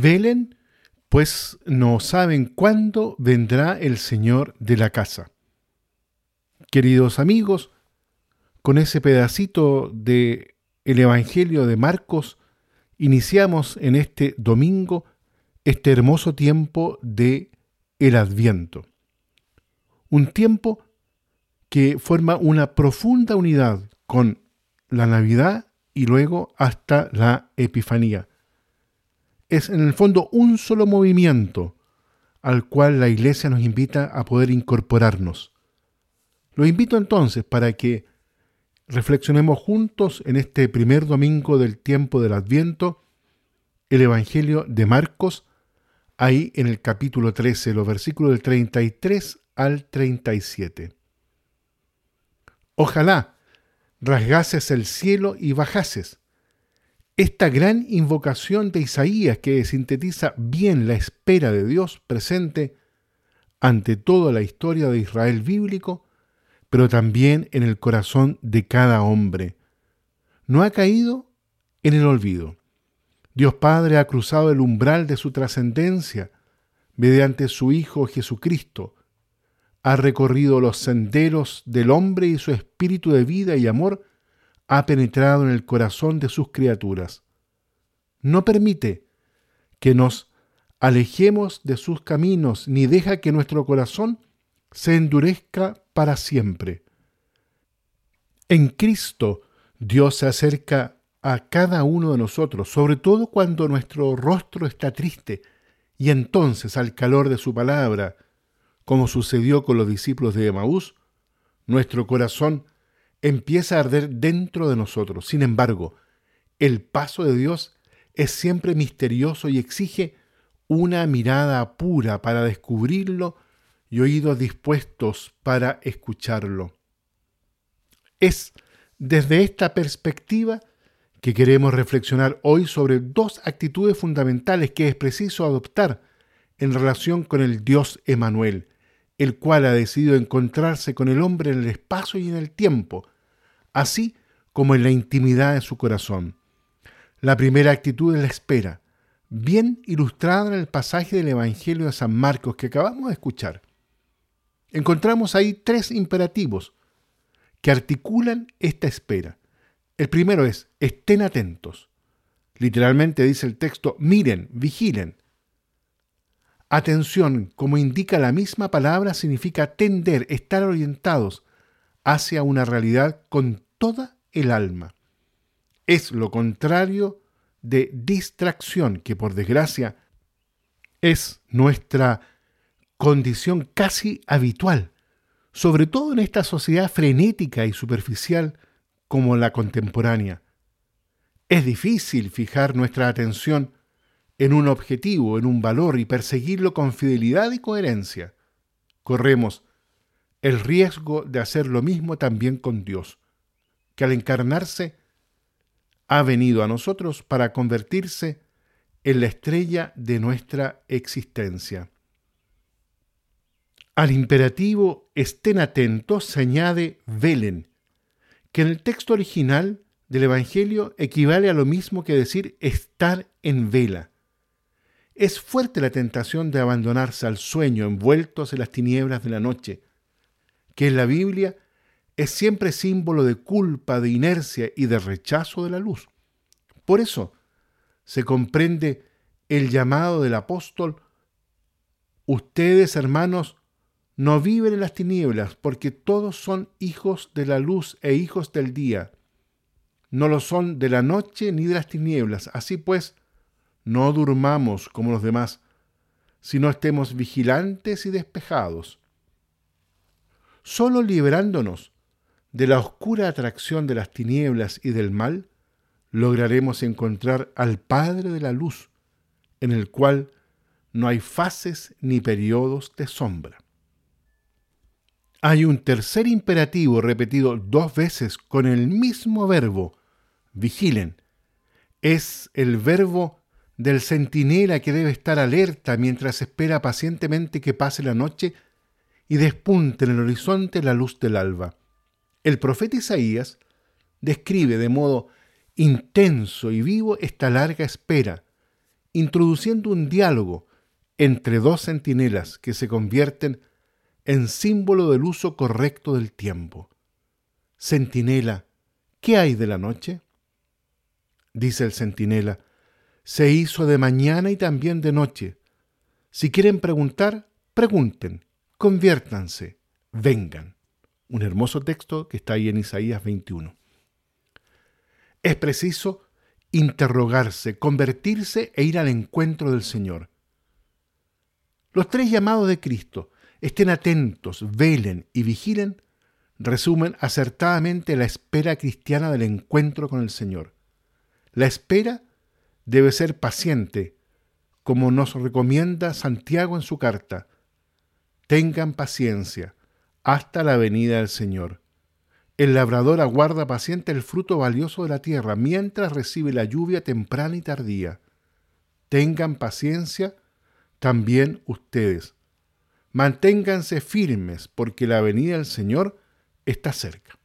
Velen, pues no saben cuándo vendrá el Señor de la casa. Queridos amigos, con ese pedacito de el Evangelio de Marcos iniciamos en este domingo este hermoso tiempo de el Adviento. Un tiempo que forma una profunda unidad con la Navidad y luego hasta la Epifanía. Es en el fondo un solo movimiento al cual la Iglesia nos invita a poder incorporarnos. Lo invito entonces para que reflexionemos juntos en este primer domingo del tiempo del Adviento el Evangelio de Marcos, ahí en el capítulo 13, los versículos del 33 al 37. Ojalá rasgases el cielo y bajases. Esta gran invocación de Isaías que sintetiza bien la espera de Dios presente ante toda la historia de Israel bíblico, pero también en el corazón de cada hombre. No ha caído en el olvido. Dios Padre ha cruzado el umbral de su trascendencia mediante su Hijo Jesucristo. Ha recorrido los senderos del hombre y su espíritu de vida y amor ha penetrado en el corazón de sus criaturas. No permite que nos alejemos de sus caminos ni deja que nuestro corazón se endurezca para siempre. En Cristo Dios se acerca a cada uno de nosotros, sobre todo cuando nuestro rostro está triste, y entonces al calor de su palabra, como sucedió con los discípulos de Emaús, nuestro corazón empieza a arder dentro de nosotros. Sin embargo, el paso de Dios es siempre misterioso y exige una mirada pura para descubrirlo y oídos dispuestos para escucharlo. Es desde esta perspectiva que queremos reflexionar hoy sobre dos actitudes fundamentales que es preciso adoptar en relación con el Dios Emanuel, el cual ha decidido encontrarse con el hombre en el espacio y en el tiempo, así como en la intimidad de su corazón. La primera actitud es la espera, bien ilustrada en el pasaje del Evangelio de San Marcos que acabamos de escuchar encontramos ahí tres imperativos que articulan esta espera. El primero es, estén atentos. Literalmente dice el texto, miren, vigilen. Atención, como indica la misma palabra, significa tender, estar orientados hacia una realidad con toda el alma. Es lo contrario de distracción, que por desgracia es nuestra condición casi habitual, sobre todo en esta sociedad frenética y superficial como la contemporánea. Es difícil fijar nuestra atención en un objetivo, en un valor y perseguirlo con fidelidad y coherencia. Corremos el riesgo de hacer lo mismo también con Dios, que al encarnarse ha venido a nosotros para convertirse en la estrella de nuestra existencia. Al imperativo estén atentos se añade velen, que en el texto original del Evangelio equivale a lo mismo que decir estar en vela. Es fuerte la tentación de abandonarse al sueño envueltos en las tinieblas de la noche, que en la Biblia es siempre símbolo de culpa, de inercia y de rechazo de la luz. Por eso se comprende el llamado del apóstol, ustedes hermanos no viven en las tinieblas, porque todos son hijos de la luz e hijos del día. No lo son de la noche ni de las tinieblas. Así pues, no durmamos como los demás, sino estemos vigilantes y despejados. Solo liberándonos de la oscura atracción de las tinieblas y del mal, lograremos encontrar al Padre de la luz, en el cual no hay fases ni periodos de sombra. Hay un tercer imperativo repetido dos veces con el mismo verbo, vigilen. Es el verbo del centinela que debe estar alerta mientras espera pacientemente que pase la noche y despunte en el horizonte la luz del alba. El profeta Isaías describe de modo intenso y vivo esta larga espera introduciendo un diálogo entre dos centinelas que se convierten en símbolo del uso correcto del tiempo. Centinela, ¿qué hay de la noche? Dice el centinela, se hizo de mañana y también de noche. Si quieren preguntar, pregunten, conviértanse, vengan. Un hermoso texto que está ahí en Isaías 21. Es preciso interrogarse, convertirse e ir al encuentro del Señor. Los tres llamados de Cristo, estén atentos, velen y vigilen, resumen acertadamente la espera cristiana del encuentro con el Señor. La espera debe ser paciente, como nos recomienda Santiago en su carta. Tengan paciencia hasta la venida del Señor. El labrador aguarda paciente el fruto valioso de la tierra mientras recibe la lluvia temprana y tardía. Tengan paciencia también ustedes. Manténganse firmes porque la venida del Señor está cerca.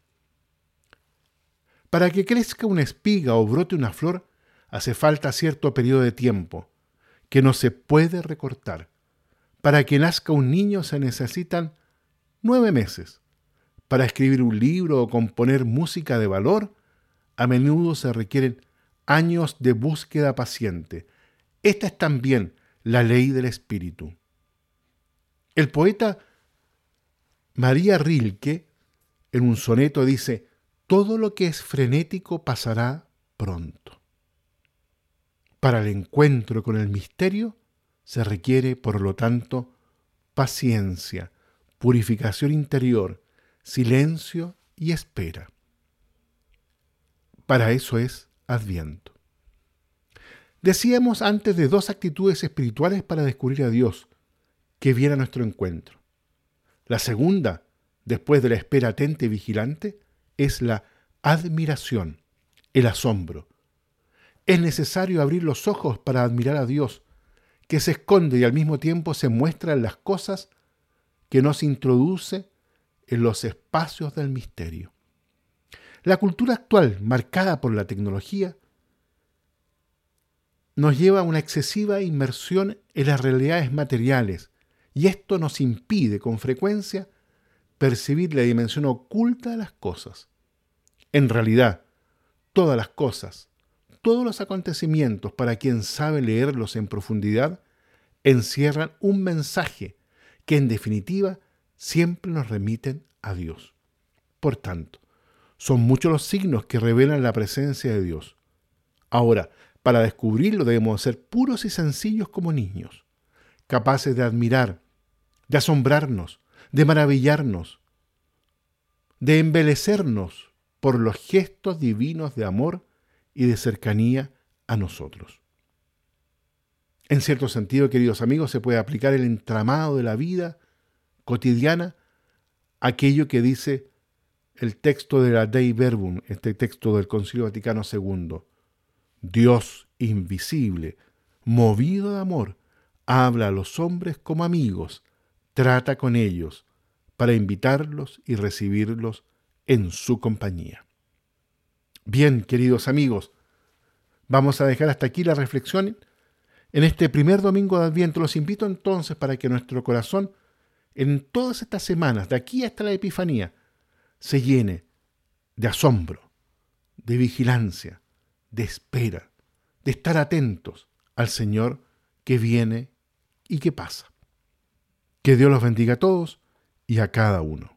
Para que crezca una espiga o brote una flor, hace falta cierto periodo de tiempo, que no se puede recortar. Para que nazca un niño se necesitan nueve meses. Para escribir un libro o componer música de valor, a menudo se requieren años de búsqueda paciente. Esta es también la ley del espíritu. El poeta María Rilke en un soneto dice, todo lo que es frenético pasará pronto. Para el encuentro con el misterio se requiere, por lo tanto, paciencia, purificación interior, silencio y espera. Para eso es Adviento. Decíamos antes de dos actitudes espirituales para descubrir a Dios que viene a nuestro encuentro. La segunda, después de la espera atenta y vigilante, es la admiración, el asombro. Es necesario abrir los ojos para admirar a Dios, que se esconde y al mismo tiempo se muestra en las cosas que nos introduce en los espacios del misterio. La cultura actual, marcada por la tecnología, nos lleva a una excesiva inmersión en las realidades materiales y esto nos impide con frecuencia percibir la dimensión oculta de las cosas. En realidad, todas las cosas, todos los acontecimientos, para quien sabe leerlos en profundidad, encierran un mensaje que en definitiva siempre nos remiten a Dios. Por tanto, son muchos los signos que revelan la presencia de Dios. Ahora, para descubrirlo debemos ser puros y sencillos como niños, capaces de admirar, de asombrarnos, de maravillarnos, de embelecernos por los gestos divinos de amor y de cercanía a nosotros. En cierto sentido, queridos amigos, se puede aplicar el entramado de la vida cotidiana, aquello que dice el texto de la Dei Verbum, este texto del Concilio Vaticano II. Dios invisible, movido de amor, habla a los hombres como amigos, trata con ellos para invitarlos y recibirlos en su compañía. Bien, queridos amigos, vamos a dejar hasta aquí la reflexión. En este primer domingo de Adviento los invito entonces para que nuestro corazón, en todas estas semanas, de aquí hasta la Epifanía, se llene de asombro, de vigilancia, de espera, de estar atentos al Señor que viene y que pasa. Que Dios los bendiga a todos y a cada uno.